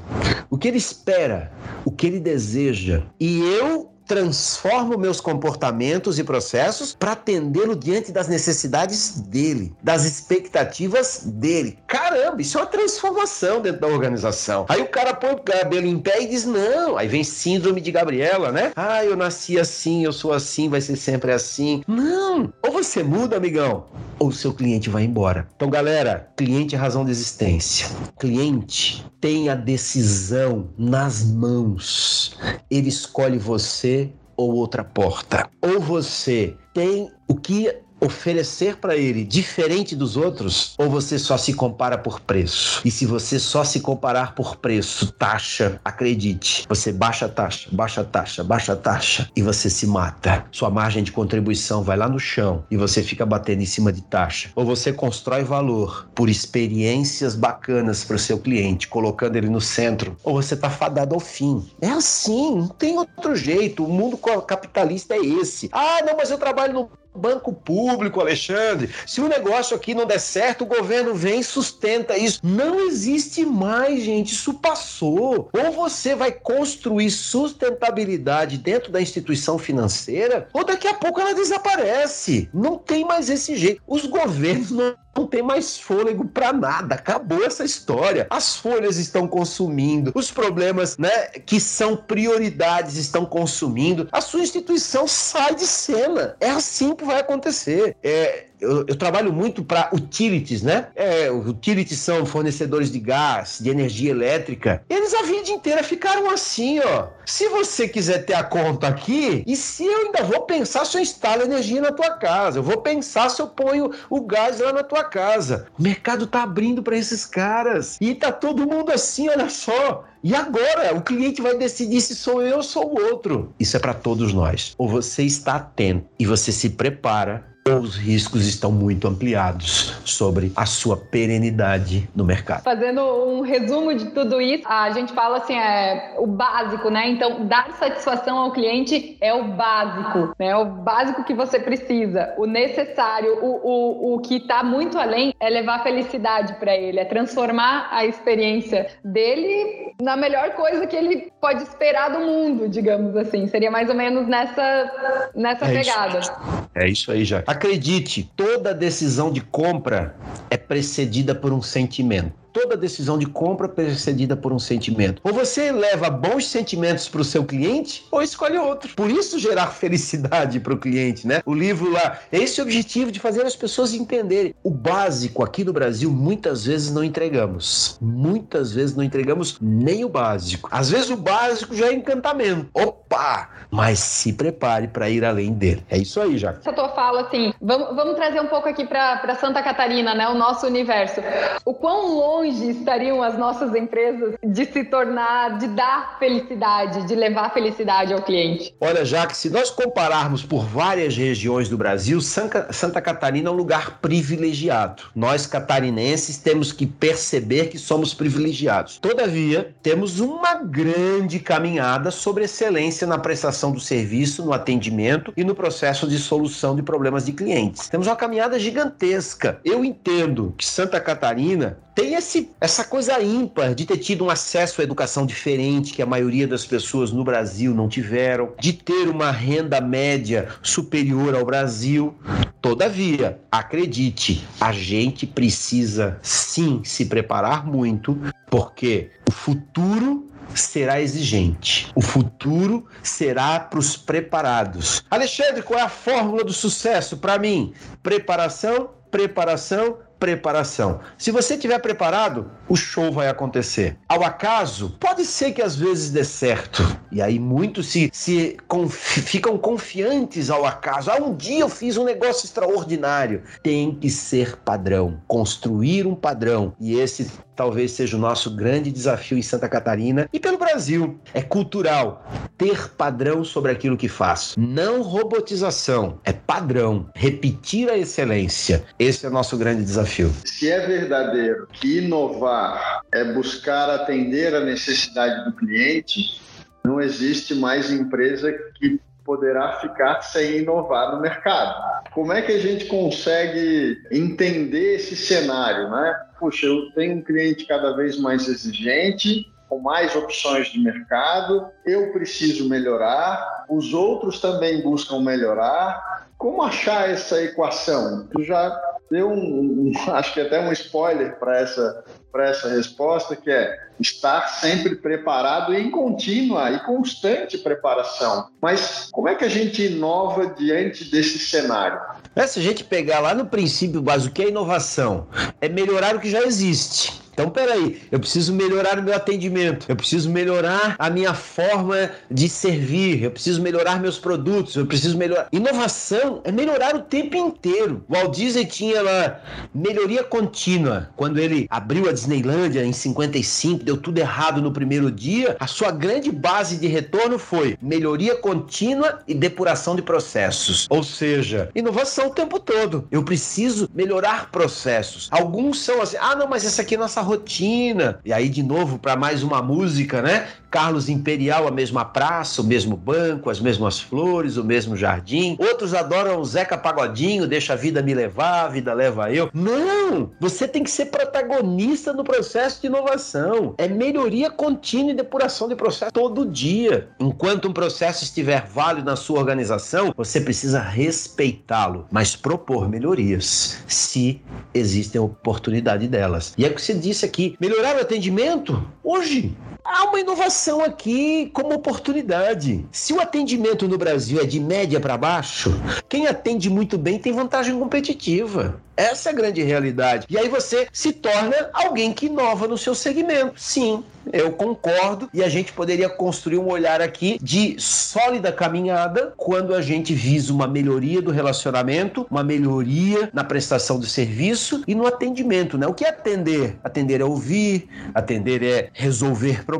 o que ele espera, o que ele deseja. E eu transformo meus comportamentos e processos para atendê-lo diante das necessidades dele, das expectativas dele. Caramba, isso é uma transformação dentro da organização. Aí o cara põe o cabelo em pé e diz: não. Aí vem síndrome de Gabriela, né? Ah, eu nasci assim, eu sou assim, vai ser sempre assim. Não! Ou você muda, amigão, ou seu cliente vai embora. Então, galera, cliente é razão de existência. Cliente tem a decisão nas mãos. Ele escolhe você ou outra porta. Ou você tem o que oferecer para ele diferente dos outros ou você só se compara por preço? E se você só se comparar por preço, taxa, acredite, você baixa a taxa, baixa a taxa, baixa a taxa e você se mata. Sua margem de contribuição vai lá no chão e você fica batendo em cima de taxa. Ou você constrói valor por experiências bacanas para o seu cliente, colocando ele no centro, ou você está fadado ao fim. É assim, não tem outro jeito. O mundo capitalista é esse. Ah, não, mas eu trabalho no banco público, Alexandre. Se o negócio aqui não der certo, o governo vem e sustenta isso. Não existe mais, gente. Isso passou. Ou você vai construir sustentabilidade dentro da instituição financeira, ou daqui a pouco ela desaparece. Não tem mais esse jeito. Os governos não não tem mais fôlego para nada. Acabou essa história. As folhas estão consumindo, os problemas, né, que são prioridades estão consumindo. A sua instituição sai de cena. É assim que vai acontecer. É, eu, eu, trabalho muito para utilities, né? É, utilities são fornecedores de gás, de energia elétrica. Eles a vida inteira ficaram assim, ó. Se você quiser ter a conta aqui, e se eu ainda vou pensar se eu instalo energia na tua casa, eu vou pensar se eu ponho o gás lá na tua casa. O mercado tá abrindo para esses caras. E tá todo mundo assim, olha só. E agora, o cliente vai decidir se sou eu ou sou o outro. Isso é para todos nós. Ou você está atento e você se prepara os riscos estão muito ampliados sobre a sua perenidade no mercado.
Fazendo um resumo de tudo isso, a gente fala assim, é o básico, né? Então, dar satisfação ao cliente é o básico, né? É o básico que você precisa. O necessário, o, o, o que está muito além é levar felicidade para ele, é transformar a experiência dele na melhor coisa que ele pode esperar do mundo, digamos assim. Seria mais ou menos nessa, nessa é pegada.
Isso. É isso aí, já. Acredite, toda decisão de compra é precedida por um sentimento toda decisão de compra precedida por um sentimento. Ou você leva bons sentimentos para o seu cliente, ou escolhe outro. Por isso gerar [laughs] felicidade para o cliente, né? O livro lá, é esse o objetivo de fazer as pessoas entenderem. O básico aqui no Brasil muitas vezes não entregamos. Muitas vezes não entregamos nem o básico. Às vezes o básico já é encantamento. Opa! Mas se prepare para ir além dele. É isso aí, já.
Essa tua fala assim, vamos, vamos trazer um pouco aqui para Santa Catarina, né? O nosso universo. O quão longe longe estariam as nossas empresas de se tornar, de dar felicidade, de levar felicidade ao cliente?
Olha, Jaque, se nós compararmos por várias regiões do Brasil, Santa Catarina é um lugar privilegiado. Nós catarinenses temos que perceber que somos privilegiados. Todavia, temos uma grande caminhada sobre excelência na prestação do serviço, no atendimento e no processo de solução de problemas de clientes. Temos uma caminhada gigantesca. Eu entendo que Santa Catarina tem esse, essa coisa ímpar de ter tido um acesso à educação diferente que a maioria das pessoas no Brasil não tiveram, de ter uma renda média superior ao Brasil. Todavia, acredite, a gente precisa sim se preparar muito, porque o futuro será exigente. O futuro será para os preparados. Alexandre, qual é a fórmula do sucesso para mim? Preparação, preparação, preparação. Se você estiver preparado, o show vai acontecer. Ao acaso, pode ser que às vezes dê certo. E aí muitos se, se confi ficam confiantes ao acaso. Ah, um dia eu fiz um negócio extraordinário. Tem que ser padrão, construir um padrão. E esse talvez seja o nosso grande desafio em Santa Catarina e pelo Brasil. É cultural. Ter padrão sobre aquilo que faz. Não robotização, é padrão. Repetir a excelência. Esse é o nosso grande desafio.
Se é verdadeiro que inovar é buscar atender a necessidade do cliente, não existe mais empresa que poderá ficar sem inovar no mercado. Como é que a gente consegue entender esse cenário, né? Puxa, eu tenho um cliente cada vez mais exigente, com mais opções de mercado, eu preciso melhorar, os outros também buscam melhorar. Como achar essa equação? Tu já deu um, um [laughs] acho que até um spoiler para essa para essa resposta, que é estar sempre preparado em contínua e constante preparação. Mas como é que a gente inova diante desse cenário?
É, se a gente pegar lá no princípio básico, o que é inovação? É melhorar o que já existe. Então, peraí, eu preciso melhorar o meu atendimento, eu preciso melhorar a minha forma de servir, eu preciso melhorar meus produtos, eu preciso melhorar. Inovação é melhorar o tempo inteiro. O Walt Disney tinha lá melhoria contínua. Quando ele abriu a Disneylândia em 55, deu tudo errado no primeiro dia, a sua grande base de retorno foi melhoria contínua e depuração de processos. Ou seja, inovação o tempo todo. Eu preciso melhorar processos. Alguns são assim, ah, não, mas essa aqui é nossa rotina. E aí, de novo, para mais uma música, né? Carlos Imperial, a mesma praça, o mesmo banco, as mesmas flores, o mesmo jardim. Outros adoram Zeca Pagodinho, deixa a vida me levar, a vida leva eu. Não! Você tem que ser protagonista no processo de inovação. É melhoria contínua e depuração de processo todo dia. Enquanto um processo estiver válido na sua organização, você precisa respeitá-lo, mas propor melhorias, se existem oportunidade delas. E é o que você disse aqui: melhorar o atendimento hoje. Há uma inovação aqui como oportunidade. Se o atendimento no Brasil é de média para baixo, quem atende muito bem tem vantagem competitiva. Essa é a grande realidade. E aí você se torna alguém que inova no seu segmento. Sim, eu concordo. E a gente poderia construir um olhar aqui de sólida caminhada quando a gente visa uma melhoria do relacionamento, uma melhoria na prestação do serviço e no atendimento, né? O que é atender? Atender é ouvir, atender é resolver problemas,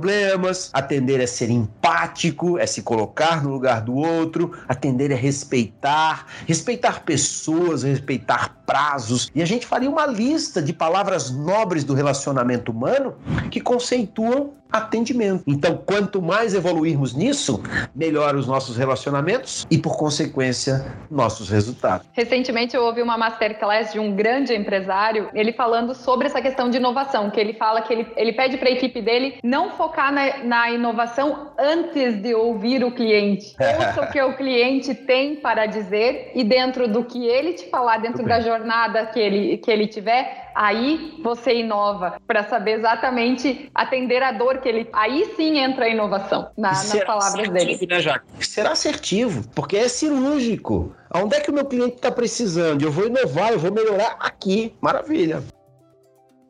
atender é ser empático, é se colocar no lugar do outro, atender é respeitar, respeitar pessoas, respeitar prazos. E a gente faria uma lista de palavras nobres do relacionamento humano que conceituam atendimento. Então, quanto mais evoluirmos nisso, melhor os nossos relacionamentos e, por consequência, nossos resultados.
Recentemente eu ouvi uma masterclass de um grande empresário, ele falando sobre essa questão de inovação, que ele fala que ele, ele pede para a equipe dele não focar na, na, inovação antes de ouvir o cliente. [laughs] Ouça o que o cliente tem para dizer e dentro do que ele te falar, dentro da jornada que ele, que ele tiver, aí você inova para saber exatamente atender a dor que ele. Aí sim entra a inovação na, nas palavras dele. Né,
Será assertivo, porque é cirúrgico. Onde é que o meu cliente está precisando? Eu vou inovar, eu vou melhorar aqui. Maravilha.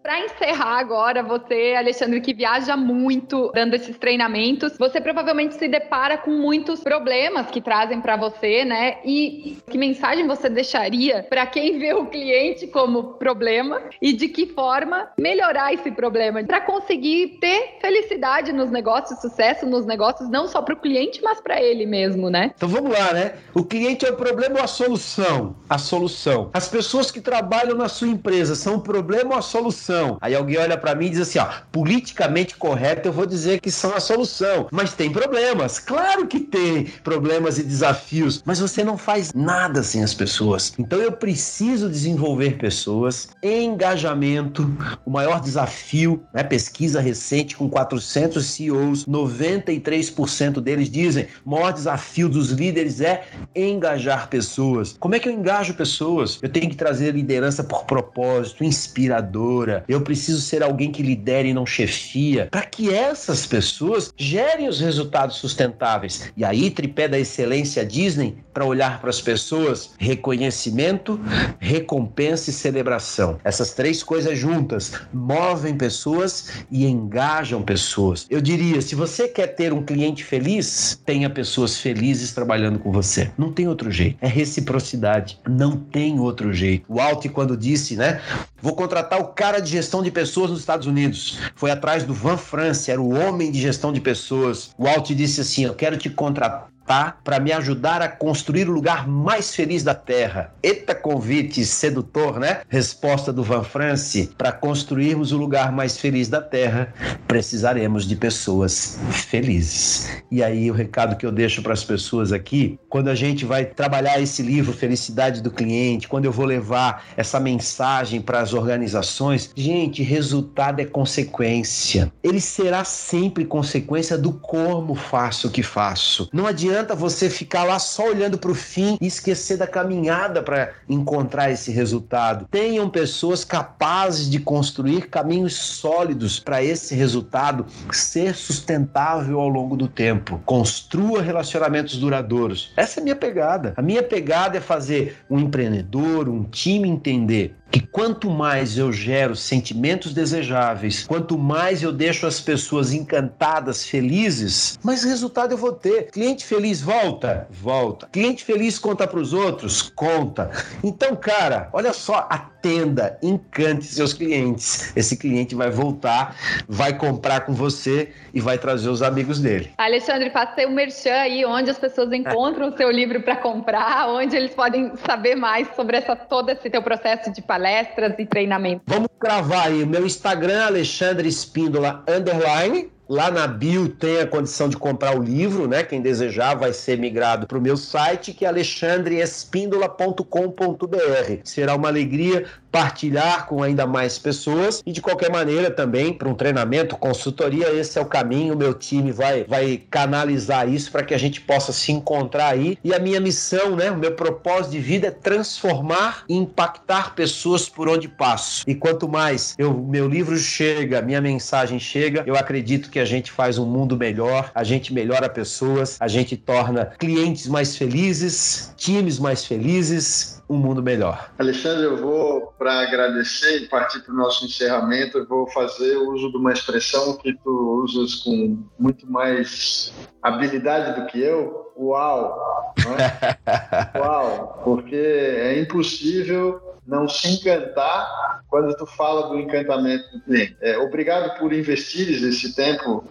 Para encerrar agora, você, Alexandre, que viaja muito dando esses treinamentos, você provavelmente se depara com muitos problemas que trazem para você, né? E que mensagem você deixaria para quem vê o cliente como problema e de que forma melhorar esse problema para conseguir ter felicidade nos negócios, sucesso nos negócios, não só para o cliente, mas para ele mesmo, né?
Então vamos lá, né? O cliente é o problema ou a solução? A solução. As pessoas que trabalham na sua empresa são o problema ou a solução? Solução. Aí alguém olha para mim e diz assim, ó, politicamente correto eu vou dizer que são a solução, mas tem problemas. Claro que tem problemas e desafios, mas você não faz nada sem as pessoas. Então eu preciso desenvolver pessoas, engajamento, o maior desafio, né, pesquisa recente com 400 CEOs, 93% deles dizem, o maior desafio dos líderes é engajar pessoas. Como é que eu engajo pessoas? Eu tenho que trazer liderança por propósito, inspiradora, eu preciso ser alguém que lidere e não chefia, para que essas pessoas gerem os resultados sustentáveis. E aí, tripé da excelência Disney para olhar para as pessoas? Reconhecimento, recompensa e celebração. Essas três coisas juntas movem pessoas e engajam pessoas. Eu diria, se você quer ter um cliente feliz, tenha pessoas felizes trabalhando com você. Não tem outro jeito. É reciprocidade. Não tem outro jeito. O Alt, quando disse, né? Vou contratar o cara de gestão de pessoas nos Estados Unidos. Foi atrás do Van France, era o homem de gestão de pessoas. O Alt disse assim: Eu quero te contratar tá? Para me ajudar a construir o lugar mais feliz da Terra. Eita convite sedutor, né? Resposta do Van France. Para construirmos o lugar mais feliz da Terra, precisaremos de pessoas felizes. E aí o recado que eu deixo para as pessoas aqui, quando a gente vai trabalhar esse livro Felicidade do Cliente, quando eu vou levar essa mensagem para as organizações, gente, resultado é consequência. Ele será sempre consequência do como faço o que faço. Não adianta adianta você ficar lá só olhando para o fim e esquecer da caminhada para encontrar esse resultado. Tenham pessoas capazes de construir caminhos sólidos para esse resultado ser sustentável ao longo do tempo. Construa relacionamentos duradouros. Essa é a minha pegada. A minha pegada é fazer um empreendedor, um time entender que quanto mais eu gero sentimentos desejáveis, quanto mais eu deixo as pessoas encantadas, felizes, mais resultado eu vou ter. Cliente feliz volta, volta. Cliente feliz conta para os outros, conta. Então, cara, olha só, atenda, encante seus clientes. Esse cliente vai voltar, vai comprar com você e vai trazer os amigos dele.
Alexandre, faça o um merchan aí, onde as pessoas encontram o seu livro para comprar, onde eles podem saber mais sobre essa todo esse teu processo de palestra palestras e treinamentos.
Vamos gravar aí o meu Instagram, Alexandre Espíndola, underline, Lá na bio tem a condição de comprar o livro, né? Quem desejar vai ser migrado para o meu site, que é alexandreespindola.com.br. Será uma alegria partilhar com ainda mais pessoas e de qualquer maneira também para um treinamento, consultoria, esse é o caminho. Meu time vai, vai canalizar isso para que a gente possa se encontrar aí. E a minha missão, né? O meu propósito de vida é transformar e impactar pessoas por onde passo. E quanto mais eu, meu livro chega, minha mensagem chega, eu acredito que a gente faz um mundo melhor, a gente melhora pessoas, a gente torna clientes mais felizes, times mais felizes, um mundo melhor.
Alexandre, eu vou, para agradecer e partir para o nosso encerramento, eu vou fazer uso de uma expressão que tu usas com muito mais habilidade do que eu. Uau! É? [laughs] Uau! Porque é impossível não se encantar quando tu fala do encantamento do cliente. É, obrigado por investires esse tempo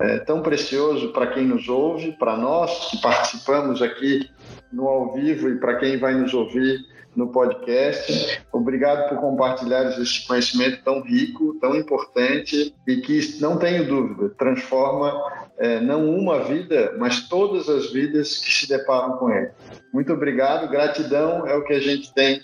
é, tão precioso para quem nos ouve, para nós que participamos aqui no ao vivo e para quem vai nos ouvir no podcast. Obrigado por compartilhar esse conhecimento tão rico, tão importante e que, não tenho dúvida, transforma é, não uma vida, mas todas as vidas que se deparam com ele. Muito obrigado, gratidão é o que a gente tem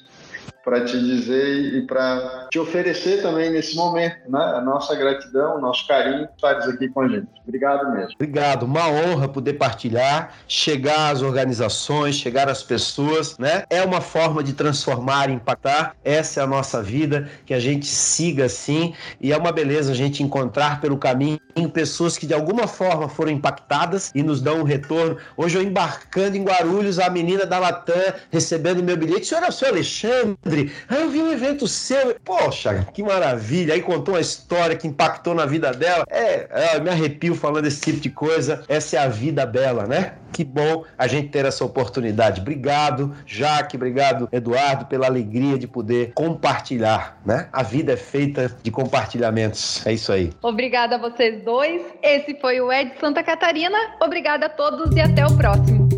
para te dizer e para te oferecer também nesse momento, né? A nossa gratidão, o nosso carinho por estares aqui com a gente. Obrigado mesmo.
Obrigado, uma honra poder partilhar, chegar às organizações, chegar às pessoas, né? É uma forma de transformar, impactar. Essa é a nossa vida, que a gente siga assim e é uma beleza a gente encontrar pelo caminho pessoas que de alguma forma foram impactadas e nos dão um retorno. Hoje eu embarcando em Guarulhos, a menina da Latam recebendo meu bilhete. Senhor, é o senhor Alexandre? Ah, eu vi um evento seu. Poxa, que maravilha. Aí contou uma história que impactou na vida dela. É, é, me arrepio falando esse tipo de coisa. Essa é a vida bela, né? Que bom a gente ter essa oportunidade. Obrigado, Jaque, obrigado, Eduardo, pela alegria de poder compartilhar, né? A vida é feita de compartilhamentos. É isso aí.
Obrigada a vocês dois. Esse foi o Ed Santa Catarina. Obrigada a todos e até o próximo.